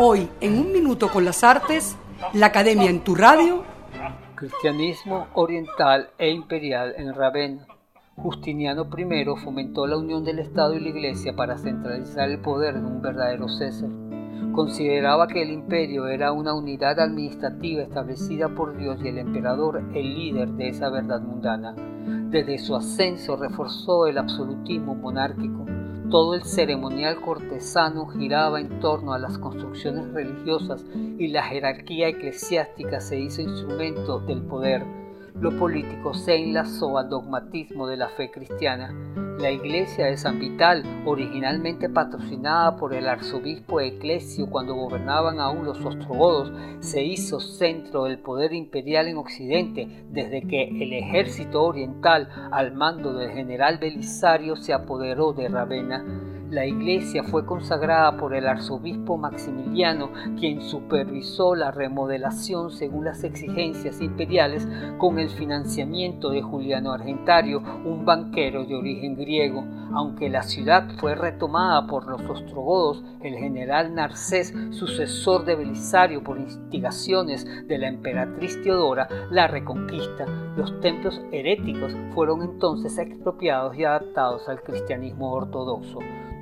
Hoy, en un minuto con las artes, la Academia en tu radio. Cristianismo oriental e imperial en Ravenna. Justiniano I fomentó la unión del Estado y la Iglesia para centralizar el poder en un verdadero César. Consideraba que el imperio era una unidad administrativa establecida por Dios y el emperador el líder de esa verdad mundana. Desde su ascenso reforzó el absolutismo monárquico todo el ceremonial cortesano giraba en torno a las construcciones religiosas y la jerarquía eclesiástica se hizo instrumento del poder. Lo político se enlazó al dogmatismo de la fe cristiana la iglesia de San Vital, originalmente patrocinada por el arzobispo Eclesio cuando gobernaban aún los ostrogodos, se hizo centro del poder imperial en Occidente desde que el ejército oriental, al mando del general Belisario, se apoderó de Ravenna. La iglesia fue consagrada por el arzobispo Maximiliano, quien supervisó la remodelación según las exigencias imperiales con el financiamiento de Juliano Argentario, un banquero de origen griego. Aunque la ciudad fue retomada por los ostrogodos, el general Narcés, sucesor de Belisario por instigaciones de la emperatriz Teodora, la reconquista. Los templos heréticos fueron entonces expropiados y adaptados al cristianismo ortodoxo.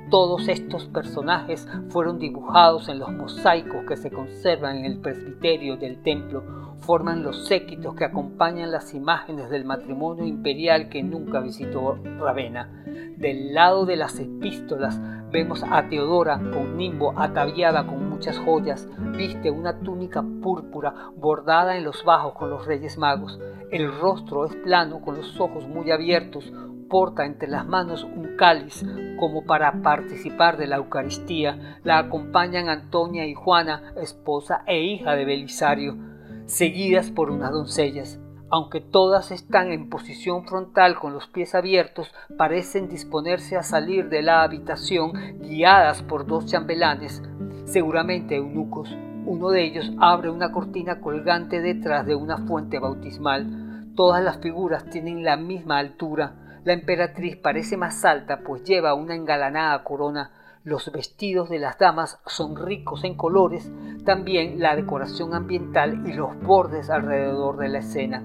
Todos estos personajes fueron dibujados en los mosaicos que se conservan en el presbiterio del templo, forman los séquitos que acompañan las imágenes del matrimonio imperial que nunca visitó Ravenna. Del lado de las epístolas vemos a Teodora con nimbo ataviada con muchas joyas, viste una túnica púrpura bordada en los bajos con los reyes magos. El rostro es plano con los ojos muy abiertos, porta entre las manos un cáliz como para participar de la Eucaristía. La acompañan Antonia y Juana, esposa e hija de Belisario, seguidas por unas doncellas. Aunque todas están en posición frontal con los pies abiertos, parecen disponerse a salir de la habitación guiadas por dos chambelanes, seguramente eunucos. Uno de ellos abre una cortina colgante detrás de una fuente bautismal. Todas las figuras tienen la misma altura. La emperatriz parece más alta, pues lleva una engalanada corona. Los vestidos de las damas son ricos en colores, también la decoración ambiental y los bordes alrededor de la escena.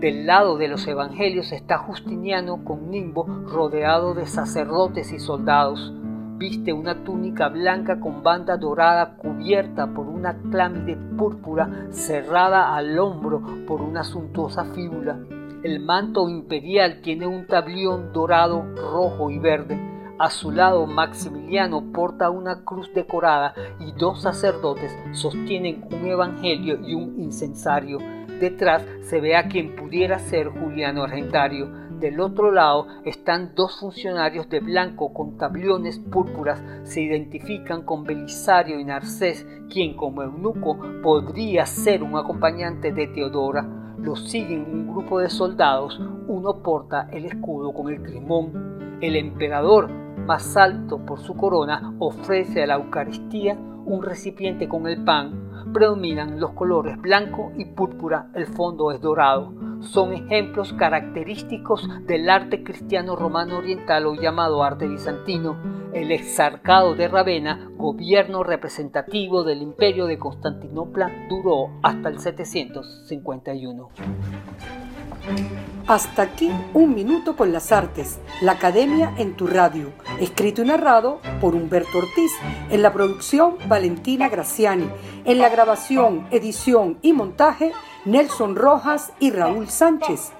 Del lado de los evangelios está Justiniano con nimbo rodeado de sacerdotes y soldados. Viste una túnica blanca con banda dorada cubierta por una clámide púrpura cerrada al hombro por una suntuosa fíbula. El manto imperial tiene un tablión dorado, rojo y verde. A su lado Maximiliano porta una cruz decorada y dos sacerdotes sostienen un evangelio y un incensario. Detrás se ve a quien pudiera ser Juliano Argentario. Del otro lado están dos funcionarios de blanco con tabliones púrpuras. Se identifican con Belisario y Narcés, quien como eunuco podría ser un acompañante de Teodora. Los siguen un grupo de soldados, uno porta el escudo con el crimón. El emperador, más alto por su corona, ofrece a la Eucaristía un recipiente con el pan. Predominan los colores blanco y púrpura, el fondo es dorado. Son ejemplos característicos del arte cristiano romano oriental o llamado arte bizantino el exarcado de Ravenna, gobierno representativo del imperio de Constantinopla, duró hasta el 751. Hasta aquí un minuto con las artes, la academia en tu radio, escrito y narrado por Humberto Ortiz, en la producción Valentina Graciani, en la grabación, edición y montaje Nelson Rojas y Raúl Sánchez.